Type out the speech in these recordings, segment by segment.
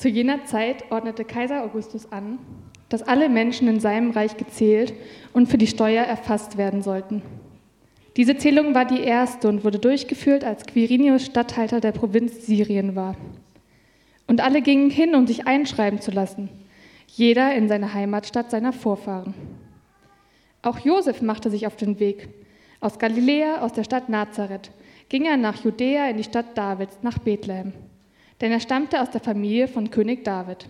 Zu jener Zeit ordnete Kaiser Augustus an, dass alle Menschen in seinem Reich gezählt und für die Steuer erfasst werden sollten. Diese Zählung war die erste und wurde durchgeführt, als Quirinius Statthalter der Provinz Syrien war. Und alle gingen hin, um sich einschreiben zu lassen, jeder in seine Heimatstadt seiner Vorfahren. Auch Josef machte sich auf den Weg. Aus Galiläa, aus der Stadt Nazareth, ging er nach Judäa in die Stadt Davids, nach Bethlehem, denn er stammte aus der Familie von König David.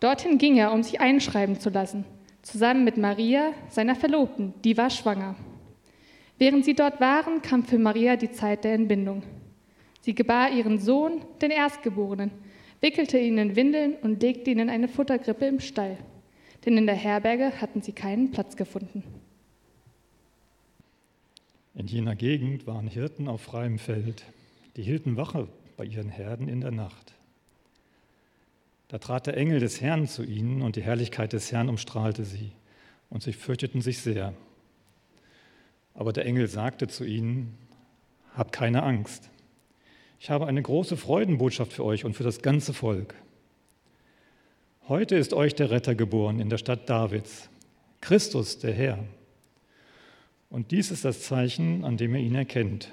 Dorthin ging er, um sich einschreiben zu lassen, zusammen mit Maria, seiner Verlobten, die war schwanger. Während sie dort waren, kam für Maria die Zeit der Entbindung. Sie gebar ihren Sohn, den Erstgeborenen, wickelte ihn in Windeln und legte ihn in eine Futtergrippe im Stall, denn in der Herberge hatten sie keinen Platz gefunden. In jener Gegend waren Hirten auf freiem Feld, die hielten Wache bei ihren Herden in der Nacht. Da trat der Engel des Herrn zu ihnen und die Herrlichkeit des Herrn umstrahlte sie und sie fürchteten sich sehr. Aber der Engel sagte zu ihnen, Habt keine Angst. Ich habe eine große Freudenbotschaft für euch und für das ganze Volk. Heute ist euch der Retter geboren in der Stadt Davids, Christus der Herr. Und dies ist das Zeichen, an dem ihr ihn erkennt.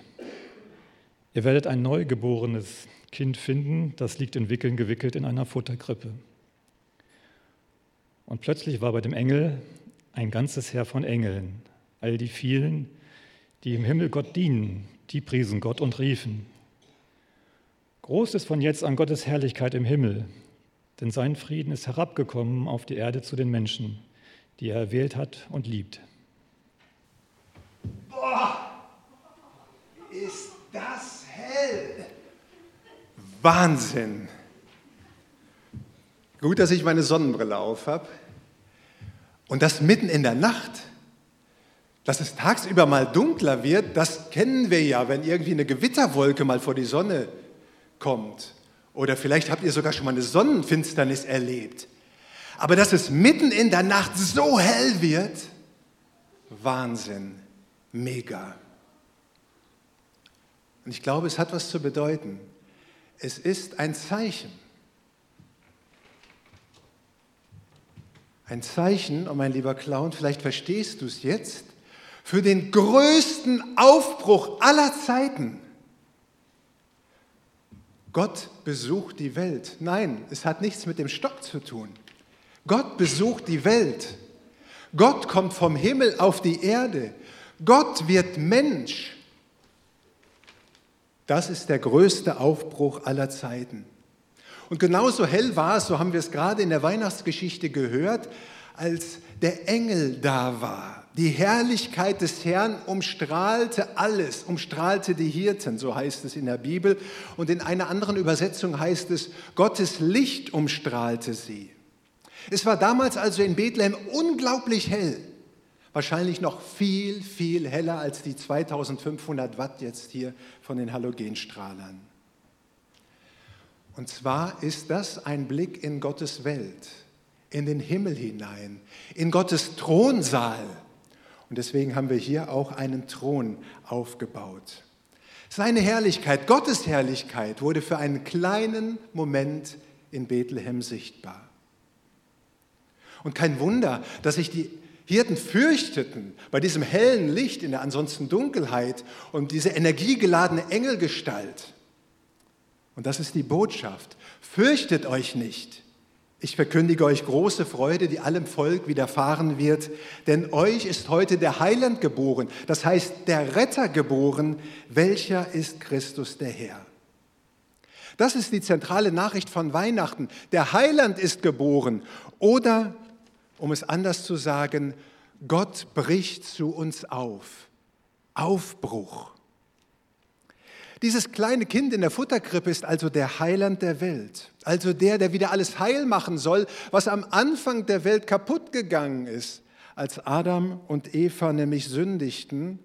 Ihr werdet ein neugeborenes Kind finden, das liegt in Wickeln gewickelt in einer Futterkrippe. Und plötzlich war bei dem Engel ein ganzes Heer von Engeln, all die vielen, die im Himmel Gott dienen, die priesen Gott und riefen. Groß ist von jetzt an Gottes Herrlichkeit im Himmel, denn sein Frieden ist herabgekommen auf die Erde zu den Menschen, die er erwählt hat und liebt. Boah, ist das hell! Wahnsinn! Gut, dass ich meine Sonnenbrille auf habe. Und das mitten in der Nacht. Dass es tagsüber mal dunkler wird, das kennen wir ja, wenn irgendwie eine Gewitterwolke mal vor die Sonne kommt. Oder vielleicht habt ihr sogar schon mal eine Sonnenfinsternis erlebt. Aber dass es mitten in der Nacht so hell wird, Wahnsinn, mega. Und ich glaube, es hat was zu bedeuten. Es ist ein Zeichen. Ein Zeichen, oh mein lieber Clown, vielleicht verstehst du es jetzt, für den größten Aufbruch aller Zeiten. Gott besucht die Welt. Nein, es hat nichts mit dem Stock zu tun. Gott besucht die Welt. Gott kommt vom Himmel auf die Erde. Gott wird Mensch. Das ist der größte Aufbruch aller Zeiten. Und genauso hell war es, so haben wir es gerade in der Weihnachtsgeschichte gehört, als der Engel da war. Die Herrlichkeit des Herrn umstrahlte alles, umstrahlte die Hirten, so heißt es in der Bibel. Und in einer anderen Übersetzung heißt es, Gottes Licht umstrahlte sie. Es war damals also in Bethlehem unglaublich hell. Wahrscheinlich noch viel, viel heller als die 2500 Watt jetzt hier von den Halogenstrahlern. Und zwar ist das ein Blick in Gottes Welt, in den Himmel hinein, in Gottes Thronsaal und deswegen haben wir hier auch einen Thron aufgebaut. Seine Herrlichkeit, Gottes Herrlichkeit, wurde für einen kleinen Moment in Bethlehem sichtbar. Und kein Wunder, dass sich die Hirten fürchteten bei diesem hellen Licht in der ansonsten Dunkelheit und diese energiegeladene Engelgestalt. Und das ist die Botschaft. Fürchtet euch nicht. Ich verkündige euch große Freude, die allem Volk widerfahren wird, denn euch ist heute der Heiland geboren, das heißt der Retter geboren, welcher ist Christus der Herr. Das ist die zentrale Nachricht von Weihnachten. Der Heiland ist geboren oder, um es anders zu sagen, Gott bricht zu uns auf. Aufbruch. Dieses kleine Kind in der Futterkrippe ist also der Heiland der Welt, also der, der wieder alles heil machen soll, was am Anfang der Welt kaputt gegangen ist, als Adam und Eva nämlich sündigten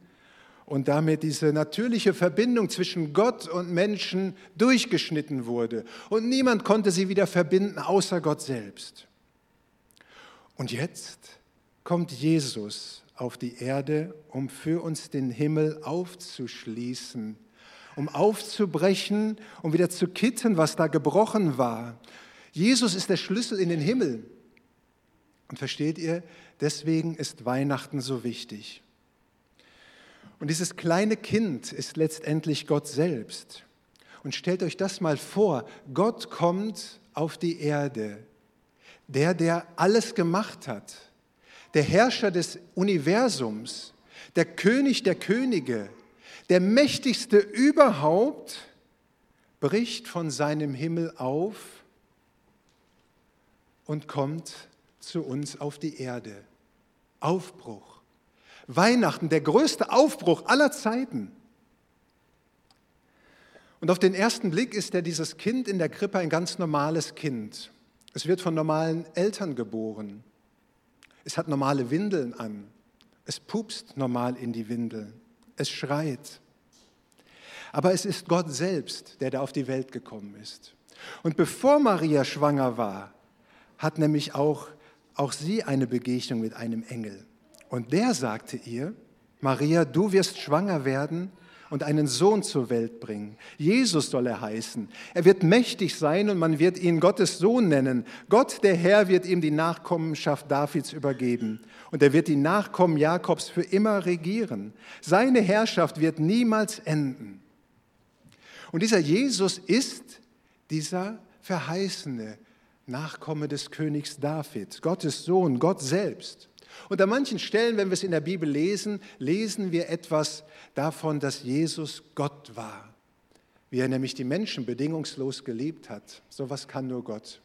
und damit diese natürliche Verbindung zwischen Gott und Menschen durchgeschnitten wurde. Und niemand konnte sie wieder verbinden, außer Gott selbst. Und jetzt kommt Jesus auf die Erde, um für uns den Himmel aufzuschließen um aufzubrechen, um wieder zu kitten, was da gebrochen war. Jesus ist der Schlüssel in den Himmel. Und versteht ihr, deswegen ist Weihnachten so wichtig. Und dieses kleine Kind ist letztendlich Gott selbst. Und stellt euch das mal vor, Gott kommt auf die Erde, der, der alles gemacht hat, der Herrscher des Universums, der König der Könige, der mächtigste überhaupt, bricht von seinem Himmel auf und kommt zu uns auf die Erde. Aufbruch. Weihnachten, der größte Aufbruch aller Zeiten. Und auf den ersten Blick ist ja dieses Kind in der Krippe ein ganz normales Kind. Es wird von normalen Eltern geboren. Es hat normale Windeln an. Es pupst normal in die Windeln. Es schreit. Aber es ist Gott selbst, der da auf die Welt gekommen ist. Und bevor Maria schwanger war, hat nämlich auch, auch sie eine Begegnung mit einem Engel. Und der sagte ihr, Maria, du wirst schwanger werden und einen Sohn zur Welt bringen. Jesus soll er heißen. Er wird mächtig sein und man wird ihn Gottes Sohn nennen. Gott, der Herr, wird ihm die Nachkommenschaft Davids übergeben. Und er wird die Nachkommen Jakobs für immer regieren. Seine Herrschaft wird niemals enden. Und dieser Jesus ist dieser verheißene Nachkomme des Königs David, Gottes Sohn, Gott selbst. Und an manchen Stellen, wenn wir es in der Bibel lesen, lesen wir etwas davon, dass Jesus Gott war. Wie er nämlich die Menschen bedingungslos geliebt hat. So was kann nur Gott.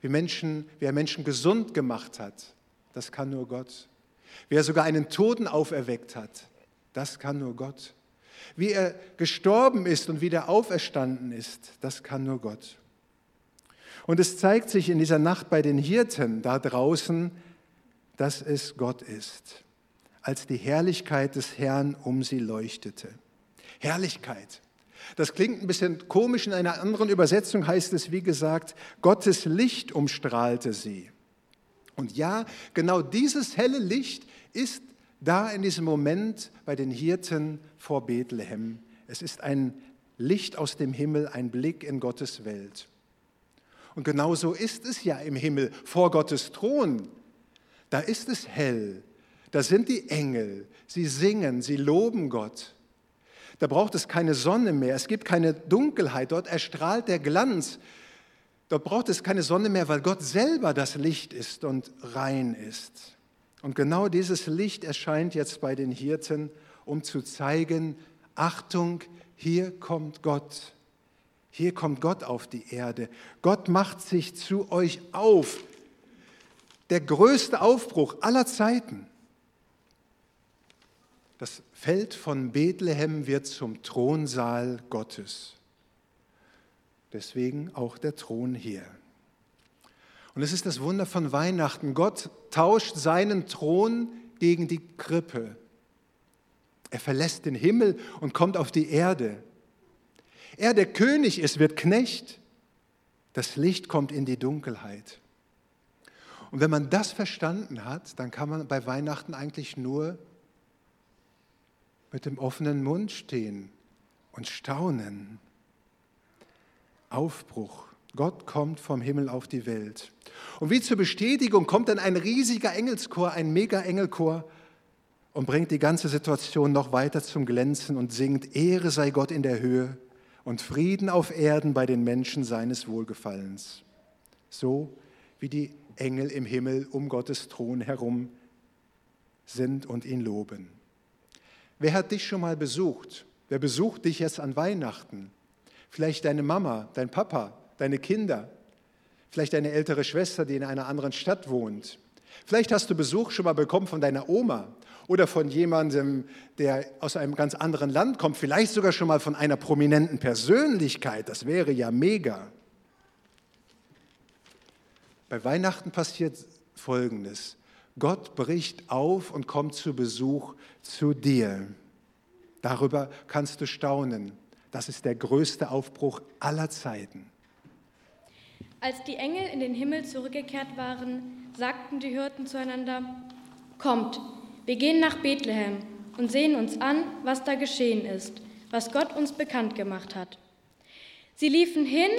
Wie, Menschen, wie er Menschen gesund gemacht hat. Das kann nur Gott. Wie er sogar einen Toten auferweckt hat. Das kann nur Gott. Wie er gestorben ist und wieder auferstanden ist. Das kann nur Gott. Und es zeigt sich in dieser Nacht bei den Hirten da draußen, dass es Gott ist, als die Herrlichkeit des Herrn um sie leuchtete. Herrlichkeit. Das klingt ein bisschen komisch. In einer anderen Übersetzung heißt es, wie gesagt, Gottes Licht umstrahlte sie. Und ja, genau dieses helle Licht ist da in diesem Moment bei den Hirten vor Bethlehem. Es ist ein Licht aus dem Himmel, ein Blick in Gottes Welt. Und genauso ist es ja im Himmel vor Gottes Thron. Da ist es hell. Da sind die Engel. Sie singen, sie loben Gott. Da braucht es keine Sonne mehr. Es gibt keine Dunkelheit. Dort erstrahlt der Glanz. Dort braucht es keine Sonne mehr, weil Gott selber das Licht ist und rein ist. Und genau dieses Licht erscheint jetzt bei den Hirten, um zu zeigen, Achtung, hier kommt Gott. Hier kommt Gott auf die Erde. Gott macht sich zu euch auf der größte Aufbruch aller Zeiten. Das Feld von Bethlehem wird zum Thronsaal Gottes. Deswegen auch der Thron hier. Und es ist das Wunder von Weihnachten. Gott tauscht seinen Thron gegen die Krippe. Er verlässt den Himmel und kommt auf die Erde. Er, der König ist, wird Knecht. Das Licht kommt in die Dunkelheit. Und wenn man das verstanden hat, dann kann man bei Weihnachten eigentlich nur mit dem offenen Mund stehen und staunen. Aufbruch. Gott kommt vom Himmel auf die Welt. Und wie zur Bestätigung kommt dann ein riesiger Engelschor, ein Mega-Engelchor und bringt die ganze Situation noch weiter zum Glänzen und singt, Ehre sei Gott in der Höhe und Frieden auf Erden bei den Menschen seines Wohlgefallens. So wie die Engel im Himmel um Gottes Thron herum sind und ihn loben. Wer hat dich schon mal besucht? Wer besucht dich jetzt an Weihnachten? Vielleicht deine Mama, dein Papa, deine Kinder, vielleicht deine ältere Schwester, die in einer anderen Stadt wohnt. Vielleicht hast du Besuch schon mal bekommen von deiner Oma oder von jemandem, der aus einem ganz anderen Land kommt, vielleicht sogar schon mal von einer prominenten Persönlichkeit. Das wäre ja mega. Bei Weihnachten passiert Folgendes. Gott bricht auf und kommt zu Besuch zu dir. Darüber kannst du staunen. Das ist der größte Aufbruch aller Zeiten. Als die Engel in den Himmel zurückgekehrt waren, sagten die Hirten zueinander, Kommt, wir gehen nach Bethlehem und sehen uns an, was da geschehen ist, was Gott uns bekannt gemacht hat. Sie liefen hin,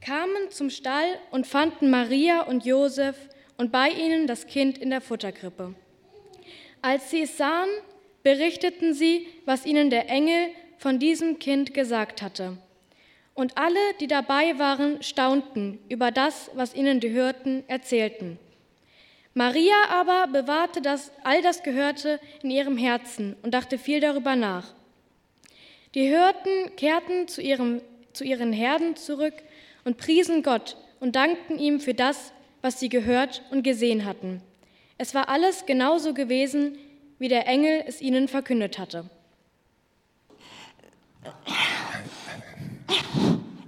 kamen zum Stall und fanden Maria und Josef und bei ihnen das Kind in der Futterkrippe. Als sie es sahen, berichteten sie, was ihnen der Engel von diesem Kind gesagt hatte. Und alle, die dabei waren, staunten über das, was ihnen die Hirten erzählten. Maria aber bewahrte das, all das Gehörte in ihrem Herzen und dachte viel darüber nach. Die Hirten kehrten zu, ihrem, zu ihren Herden zurück und priesen Gott und dankten ihm für das, was sie gehört und gesehen hatten. Es war alles genauso gewesen, wie der Engel es ihnen verkündet hatte.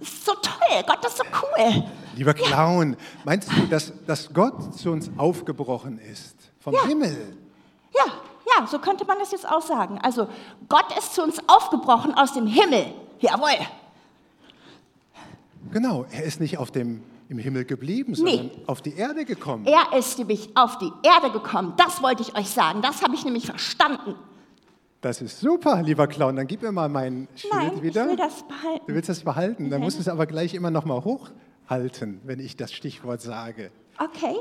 So toll, Gott ist so cool. Lieber Clown, meinst du, dass, dass Gott zu uns aufgebrochen ist? Vom Ja. Himmel? Ja, ja, so könnte man das jetzt auch sagen. Also Gott ist zu uns aufgebrochen aus dem Himmel. Jawohl. Genau, er ist nicht auf dem, im Himmel geblieben, sondern auf die Erde gekommen. Er ist nämlich auf die Erde gekommen. Das wollte ich euch sagen. Das habe ich nämlich verstanden. Das ist super, lieber Clown. Dann gib mir mal mein Schild Nein, wieder. ich will das Du behalten. willst das behalten, dann musst du es aber gleich immer noch mal hochhalten, wenn ich das Stichwort sage. Okay.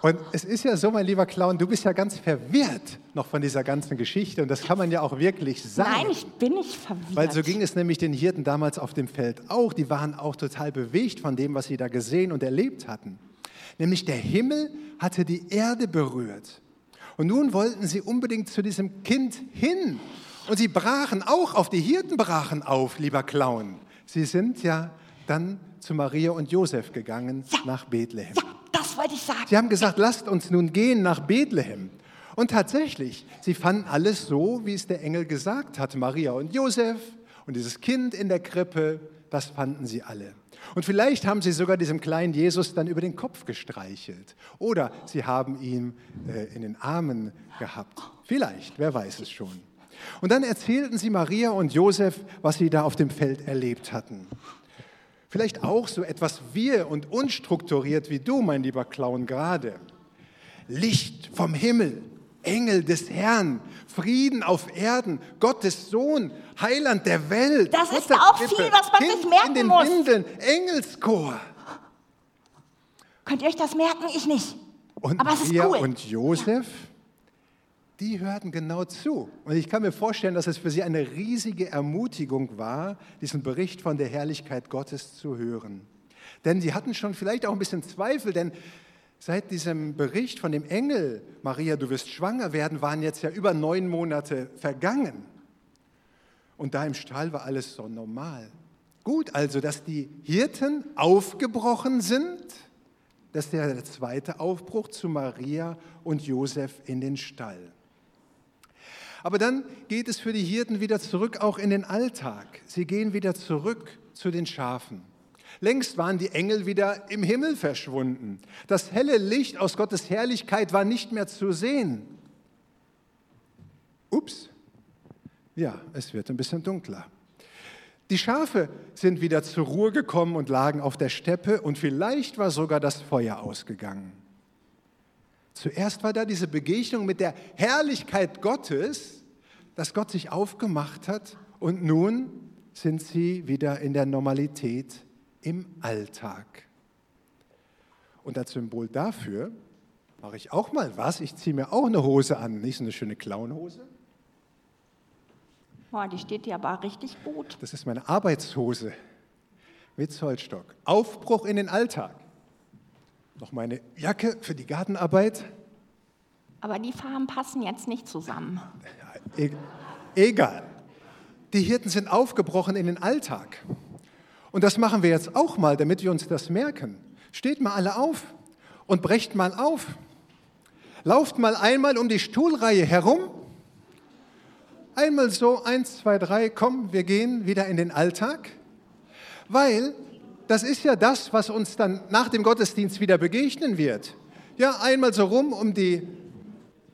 Und es ist ja so, mein lieber Clown, du bist ja ganz verwirrt noch von dieser ganzen Geschichte und das kann man ja auch wirklich sein. Nein, ich bin nicht verwirrt. Weil so ging es nämlich den Hirten damals auf dem Feld auch. Die waren auch total bewegt von dem, was sie da gesehen und erlebt hatten. Nämlich der Himmel hatte die Erde berührt. Und nun wollten sie unbedingt zu diesem Kind hin. Und sie brachen auch auf, die Hirten brachen auf, lieber Clown. Sie sind ja dann zu Maria und Josef gegangen nach Bethlehem. Ja, wollte ich sagen. Sie haben gesagt, lasst uns nun gehen nach Bethlehem. Und tatsächlich, sie fanden alles so, wie es der Engel gesagt hatte. Maria und Josef und dieses Kind in der Krippe, das fanden sie alle. Und vielleicht haben sie sogar diesem kleinen Jesus dann über den Kopf gestreichelt. Oder sie haben ihn äh, in den Armen gehabt. Vielleicht, wer weiß es schon. Und dann erzählten sie Maria und Josef, was sie da auf dem Feld erlebt hatten. Vielleicht auch so etwas wir und unstrukturiert wie du, mein lieber Clown, gerade. Licht vom Himmel, Engel des Herrn, Frieden auf Erden, Gottes Sohn, Heiland der Welt. Das ist Futterkrippe, auch viel, was man Kind sich merken in den muss. Windeln, Engelschor. Könnt ihr euch das merken? Ich nicht. Und Aber es ist cool. und Josef, die hörten genau zu. Und ich kann mir vorstellen, dass es für sie eine riesige Ermutigung war, diesen Bericht von der Herrlichkeit Gottes zu hören. Denn sie hatten schon vielleicht auch ein bisschen Zweifel, denn seit diesem Bericht von dem Engel, Maria, du wirst schwanger werden, waren jetzt ja über neun Monate vergangen. Und da im Stall war alles so normal. Gut, also, dass die Hirten aufgebrochen sind, das ist der zweite Aufbruch zu Maria und Josef in den Stall. Aber dann geht es für die Hirten wieder zurück, auch in den Alltag. Sie gehen wieder zurück zu den Schafen. Längst waren die Engel wieder im Himmel verschwunden. Das helle Licht aus Gottes Herrlichkeit war nicht mehr zu sehen. Ups. Ja, es wird ein bisschen dunkler. Die Schafe sind wieder zur Ruhe gekommen und lagen auf der Steppe und vielleicht war sogar das Feuer ausgegangen. Zuerst war da diese Begegnung mit der Herrlichkeit Gottes, dass Gott sich aufgemacht hat und nun sind sie wieder in der Normalität im Alltag. Und als Symbol dafür mache ich auch mal was. Ich ziehe mir auch eine Hose an, nicht so eine schöne Clownhose. Boah, die steht dir aber richtig gut. Das ist meine Arbeitshose mit Zollstock. Aufbruch in den Alltag. Noch meine Jacke für die Gartenarbeit. Aber die Farben passen jetzt nicht zusammen. E egal. Die Hirten sind aufgebrochen in den Alltag. Und das machen wir jetzt auch mal, damit wir uns das merken. Steht mal alle auf und brecht mal auf. Lauft mal einmal um die Stuhlreihe herum. Einmal so, eins, zwei, drei, komm, wir gehen wieder in den Alltag. Weil das ist ja das, was uns dann nach dem Gottesdienst wieder begegnen wird. Ja, einmal so rum um die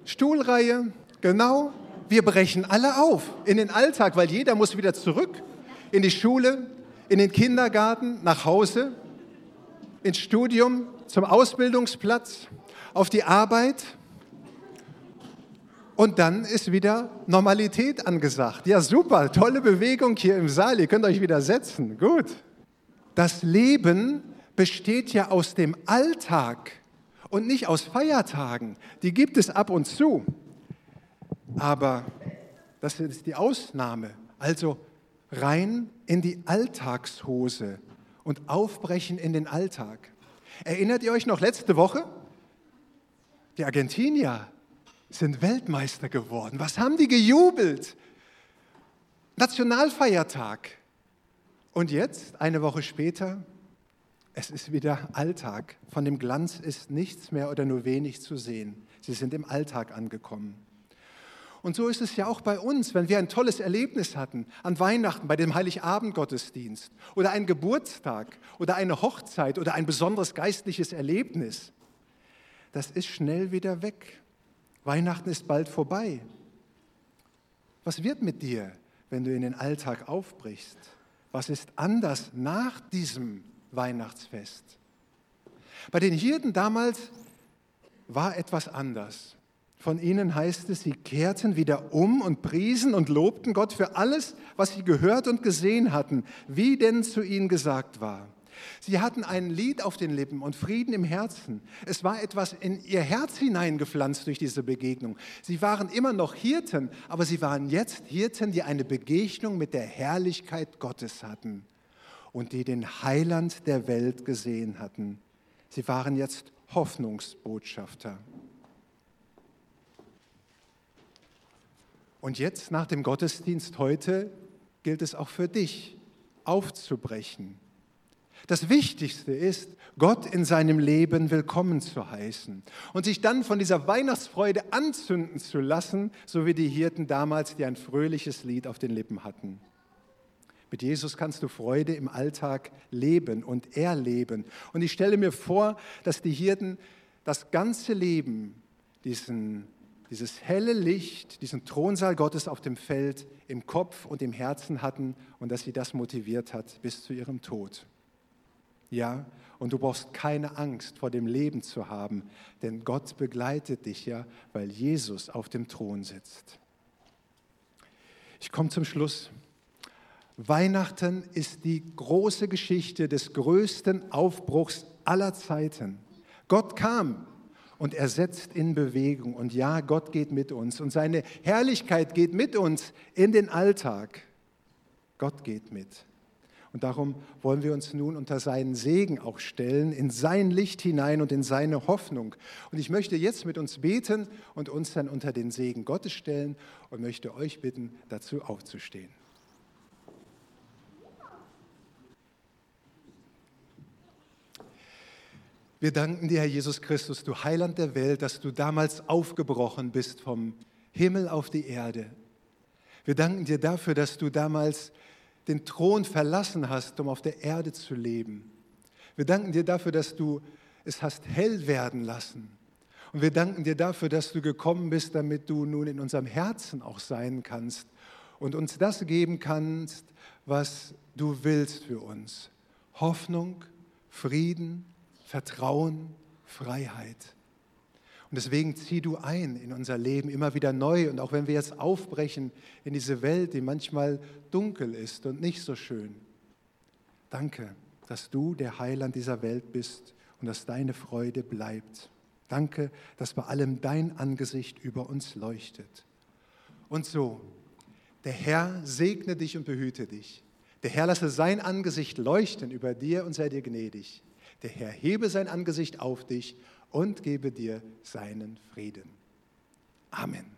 Stuhlreihe, genau. Wir brechen alle auf in den Alltag, weil jeder muss wieder zurück in die Schule, in den Kindergarten, nach Hause, ins Studium, zum Ausbildungsplatz, auf die Arbeit. Und dann ist wieder Normalität angesagt. Ja, super, tolle Bewegung hier im Saal. Ihr könnt euch wieder setzen. Gut. Das Leben besteht ja aus dem Alltag und nicht aus Feiertagen. Die gibt es ab und zu. Aber das ist die Ausnahme. Also rein in die Alltagshose und aufbrechen in den Alltag. Erinnert ihr euch noch letzte Woche? Die Argentinier sind Weltmeister geworden. Was haben die gejubelt? Nationalfeiertag. Und jetzt, eine Woche später, es ist wieder Alltag. Von dem Glanz ist nichts mehr oder nur wenig zu sehen. Sie sind im Alltag angekommen. Und so ist es ja auch bei uns, wenn wir ein tolles Erlebnis hatten an Weihnachten, bei dem Heiligabend-Gottesdienst oder einen Geburtstag oder eine Hochzeit oder ein besonderes geistliches Erlebnis. Das ist schnell wieder weg. Weihnachten ist bald vorbei. Was wird mit dir, wenn du in den Alltag aufbrichst? Was ist anders nach diesem Weihnachtsfest? Bei den Hirten damals war etwas anders. Von ihnen heißt es, sie kehrten wieder um und priesen und lobten Gott für alles, was sie gehört und gesehen hatten, wie denn zu ihnen gesagt war. Sie hatten ein Lied auf den Lippen und Frieden im Herzen. Es war etwas in ihr Herz hineingepflanzt durch diese Begegnung. Sie waren immer noch Hirten, aber sie waren jetzt Hirten, die eine Begegnung mit der Herrlichkeit Gottes hatten und die den Heiland der Welt gesehen hatten. Sie waren jetzt Hoffnungsbotschafter. Und jetzt, nach dem Gottesdienst heute, gilt es auch für dich, aufzubrechen. Das Wichtigste ist, Gott in seinem Leben willkommen zu heißen und sich dann von dieser Weihnachtsfreude anzünden zu lassen, so wie die Hirten damals, die ein fröhliches Lied auf den Lippen hatten. Mit Jesus kannst du Freude im Alltag leben und erleben. Und ich stelle mir vor, dass die Hirten das ganze Leben diesen dieses helle Licht, diesen Thronsaal Gottes auf dem Feld im Kopf und im Herzen hatten und dass sie das motiviert hat bis zu ihrem Tod. Ja, und du brauchst keine Angst vor dem Leben zu haben, denn Gott begleitet dich ja, weil Jesus auf dem Thron sitzt. Ich komme zum Schluss. Weihnachten ist die große Geschichte des größten Aufbruchs aller Zeiten. Gott kam und er setzt in Bewegung. Und ja, Gott geht mit uns und seine Herrlichkeit geht mit uns in den Alltag. Gott geht mit. Und darum wollen wir uns nun unter seinen Segen auch stellen, in sein Licht hinein und in seine Hoffnung. Und ich möchte jetzt mit uns beten und uns dann unter den Segen Gottes stellen und möchte euch bitten, dazu aufzustehen. Wir danken dir, Herr Jesus Christus, du Heiland der Welt, dass du damals aufgebrochen bist vom Himmel auf die Erde. Wir danken dir dafür, dass du damals den Thron verlassen hast, um auf der Erde zu leben. Wir danken dir dafür, dass du es hast hell werden lassen. Und wir danken dir dafür, dass du gekommen bist, damit du nun in unserem Herzen auch sein kannst und uns das geben kannst, was du willst für uns. Hoffnung, Frieden, Vertrauen, Freiheit. Und deswegen zieh du ein in unser Leben immer wieder neu. Und auch wenn wir jetzt aufbrechen in diese Welt, die manchmal dunkel ist und nicht so schön. Danke, dass du der Heiland dieser Welt bist und dass deine Freude bleibt. Danke, dass bei allem dein Angesicht über uns leuchtet. Und so, der Herr segne dich und behüte dich. Der Herr lasse sein Angesicht leuchten über dir und sei dir gnädig. Der Herr hebe sein Angesicht auf dich und gebe dir seinen Frieden. Amen.